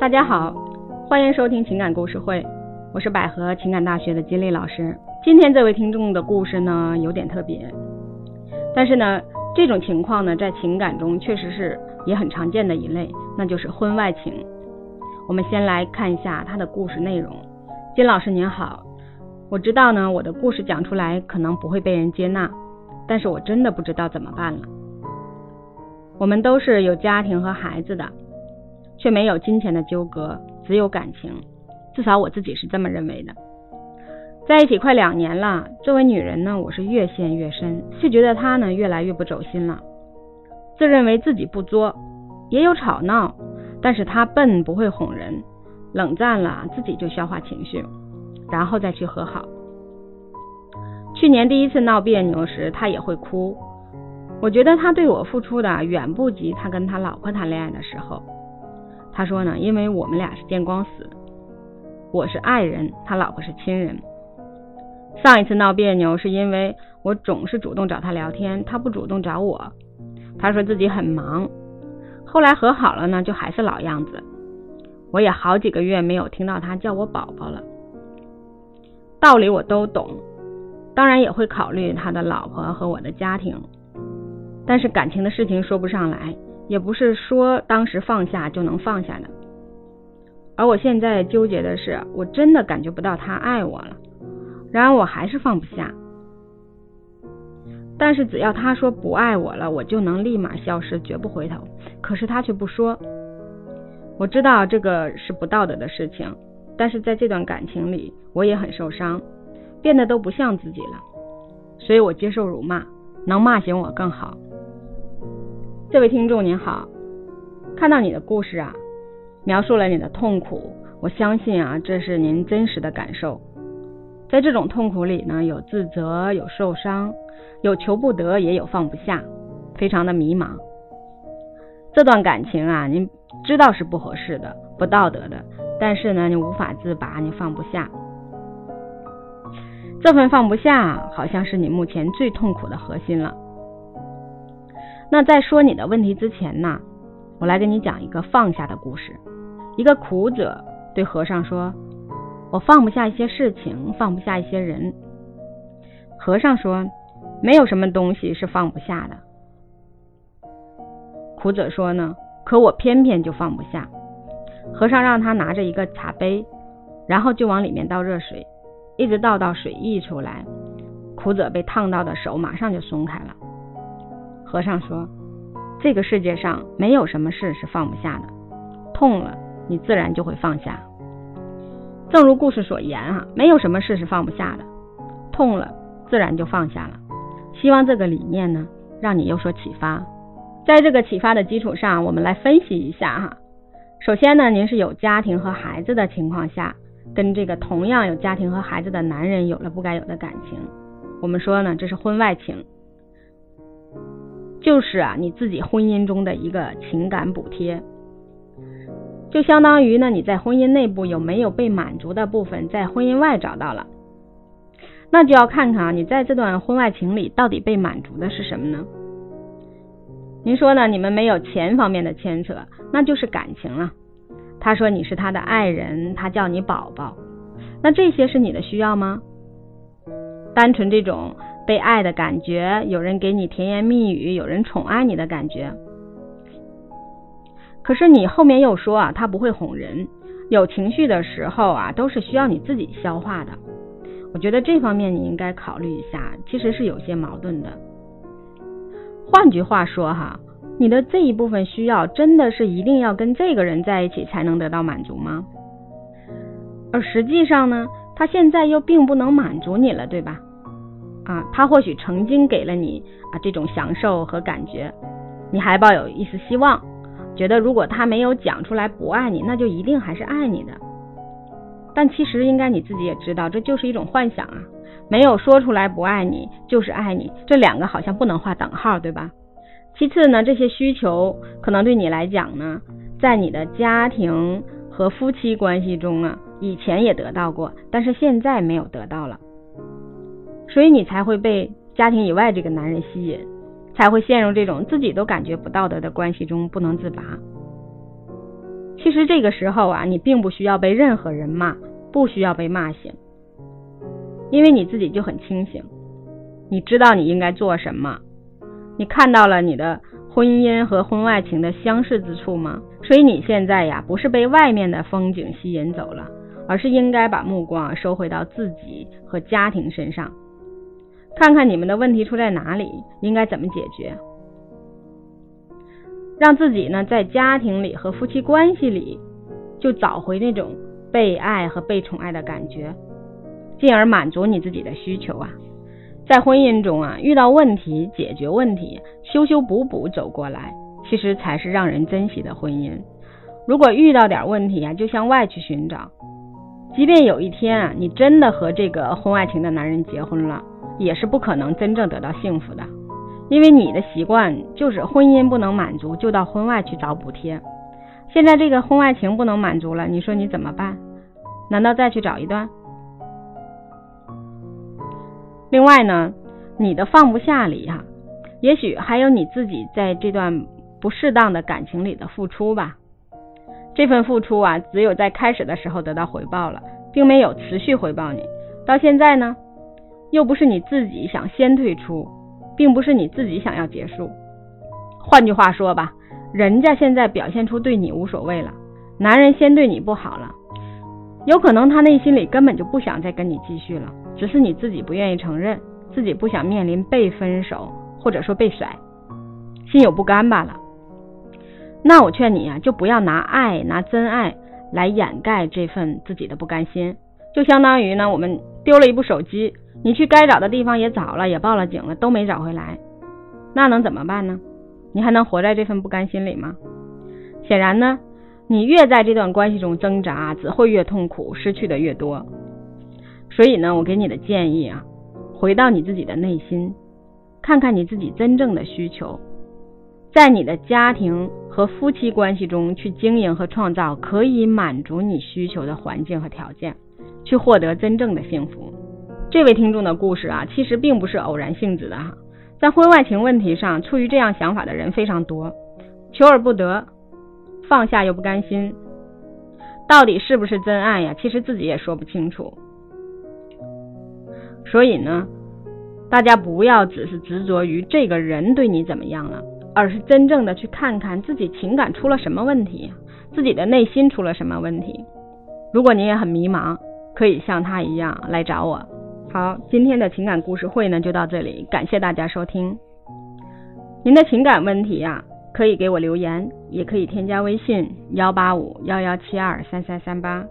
大家好，欢迎收听情感故事会，我是百合情感大学的金丽老师。今天这位听众的故事呢有点特别，但是呢这种情况呢在情感中确实是也很常见的一类，那就是婚外情。我们先来看一下他的故事内容。金老师您好，我知道呢我的故事讲出来可能不会被人接纳，但是我真的不知道怎么办了。我们都是有家庭和孩子的。却没有金钱的纠葛，只有感情，至少我自己是这么认为的。在一起快两年了，作为女人呢，我是越陷越深，是觉得他呢越来越不走心了。自认为自己不作，也有吵闹，但是他笨，不会哄人，冷战了自己就消化情绪，然后再去和好。去年第一次闹别扭时，他也会哭。我觉得他对我付出的远不及他跟他老婆谈恋爱的时候。他说呢，因为我们俩是见光死，我是爱人，他老婆是亲人。上一次闹别扭是因为我总是主动找他聊天，他不主动找我。他说自己很忙。后来和好了呢，就还是老样子。我也好几个月没有听到他叫我宝宝了。道理我都懂，当然也会考虑他的老婆和我的家庭，但是感情的事情说不上来。也不是说当时放下就能放下的，而我现在纠结的是，我真的感觉不到他爱我了，然而我还是放不下。但是只要他说不爱我了，我就能立马消失，绝不回头。可是他却不说。我知道这个是不道德的事情，但是在这段感情里，我也很受伤，变得都不像自己了。所以我接受辱骂，能骂醒我更好。这位听众您好，看到你的故事啊，描述了你的痛苦，我相信啊，这是您真实的感受。在这种痛苦里呢，有自责，有受伤，有求不得，也有放不下，非常的迷茫。这段感情啊，您知道是不合适的，不道德的，但是呢，你无法自拔，你放不下。这份放不下，好像是你目前最痛苦的核心了。那在说你的问题之前呢，我来跟你讲一个放下的故事。一个苦者对和尚说：“我放不下一些事情，放不下一些人。”和尚说：“没有什么东西是放不下的。”苦者说呢：“可我偏偏就放不下。”和尚让他拿着一个茶杯，然后就往里面倒热水，一直倒到水溢出来，苦者被烫到的手马上就松开了。和尚说：“这个世界上没有什么事是放不下的，痛了你自然就会放下。正如故事所言啊，没有什么事是放不下的，痛了自然就放下了。希望这个理念呢，让你有所启发。在这个启发的基础上，我们来分析一下哈。首先呢，您是有家庭和孩子的情况下，跟这个同样有家庭和孩子的男人有了不该有的感情，我们说呢，这是婚外情。”就是啊，你自己婚姻中的一个情感补贴，就相当于呢，你在婚姻内部有没有被满足的部分，在婚姻外找到了，那就要看看啊，你在这段婚外情里到底被满足的是什么呢？您说呢？你们没有钱方面的牵扯，那就是感情了。他说你是他的爱人，他叫你宝宝，那这些是你的需要吗？单纯这种。被爱的感觉，有人给你甜言蜜语，有人宠爱你的感觉。可是你后面又说啊，他不会哄人，有情绪的时候啊，都是需要你自己消化的。我觉得这方面你应该考虑一下，其实是有些矛盾的。换句话说哈，你的这一部分需要真的是一定要跟这个人在一起才能得到满足吗？而实际上呢，他现在又并不能满足你了，对吧？啊，他或许曾经给了你啊这种享受和感觉，你还抱有一丝希望，觉得如果他没有讲出来不爱你，那就一定还是爱你的。但其实应该你自己也知道，这就是一种幻想啊，没有说出来不爱你就是爱你，这两个好像不能画等号，对吧？其次呢，这些需求可能对你来讲呢，在你的家庭和夫妻关系中啊，以前也得到过，但是现在没有得到了。所以你才会被家庭以外这个男人吸引，才会陷入这种自己都感觉不道德的关系中不能自拔。其实这个时候啊，你并不需要被任何人骂，不需要被骂醒，因为你自己就很清醒，你知道你应该做什么，你看到了你的婚姻和婚外情的相似之处吗？所以你现在呀，不是被外面的风景吸引走了，而是应该把目光收回到自己和家庭身上，看看你们的问题出在哪里，应该怎么解决。让自己呢，在家庭里和夫妻关系里，就找回那种被爱和被宠爱的感觉，进而满足你自己的需求啊。在婚姻中啊，遇到问题解决问题，修修补补走过来，其实才是让人珍惜的婚姻。如果遇到点问题啊，就向外去寻找，即便有一天啊，你真的和这个婚外情的男人结婚了，也是不可能真正得到幸福的。因为你的习惯就是婚姻不能满足，就到婚外去找补贴。现在这个婚外情不能满足了，你说你怎么办？难道再去找一段？另外呢，你的放不下里哈，也许还有你自己在这段不适当的感情里的付出吧。这份付出啊，只有在开始的时候得到回报了，并没有持续回报你。到现在呢，又不是你自己想先退出。并不是你自己想要结束。换句话说吧，人家现在表现出对你无所谓了，男人先对你不好了，有可能他内心里根本就不想再跟你继续了，只是你自己不愿意承认，自己不想面临被分手或者说被甩，心有不甘罢了。那我劝你啊，就不要拿爱、拿真爱来掩盖这份自己的不甘心，就相当于呢，我们丢了一部手机。你去该找的地方也找了，也报了警了，都没找回来，那能怎么办呢？你还能活在这份不甘心里吗？显然呢，你越在这段关系中挣扎，只会越痛苦，失去的越多。所以呢，我给你的建议啊，回到你自己的内心，看看你自己真正的需求，在你的家庭和夫妻关系中去经营和创造可以满足你需求的环境和条件，去获得真正的幸福。这位听众的故事啊，其实并不是偶然性质的哈，在婚外情问题上，出于这样想法的人非常多，求而不得，放下又不甘心，到底是不是真爱呀？其实自己也说不清楚。所以呢，大家不要只是执着于这个人对你怎么样了，而是真正的去看看自己情感出了什么问题，自己的内心出了什么问题。如果你也很迷茫，可以像他一样来找我。好，今天的情感故事会呢就到这里，感谢大家收听。您的情感问题呀，可以给我留言，也可以添加微信幺八五幺幺七二三三三八。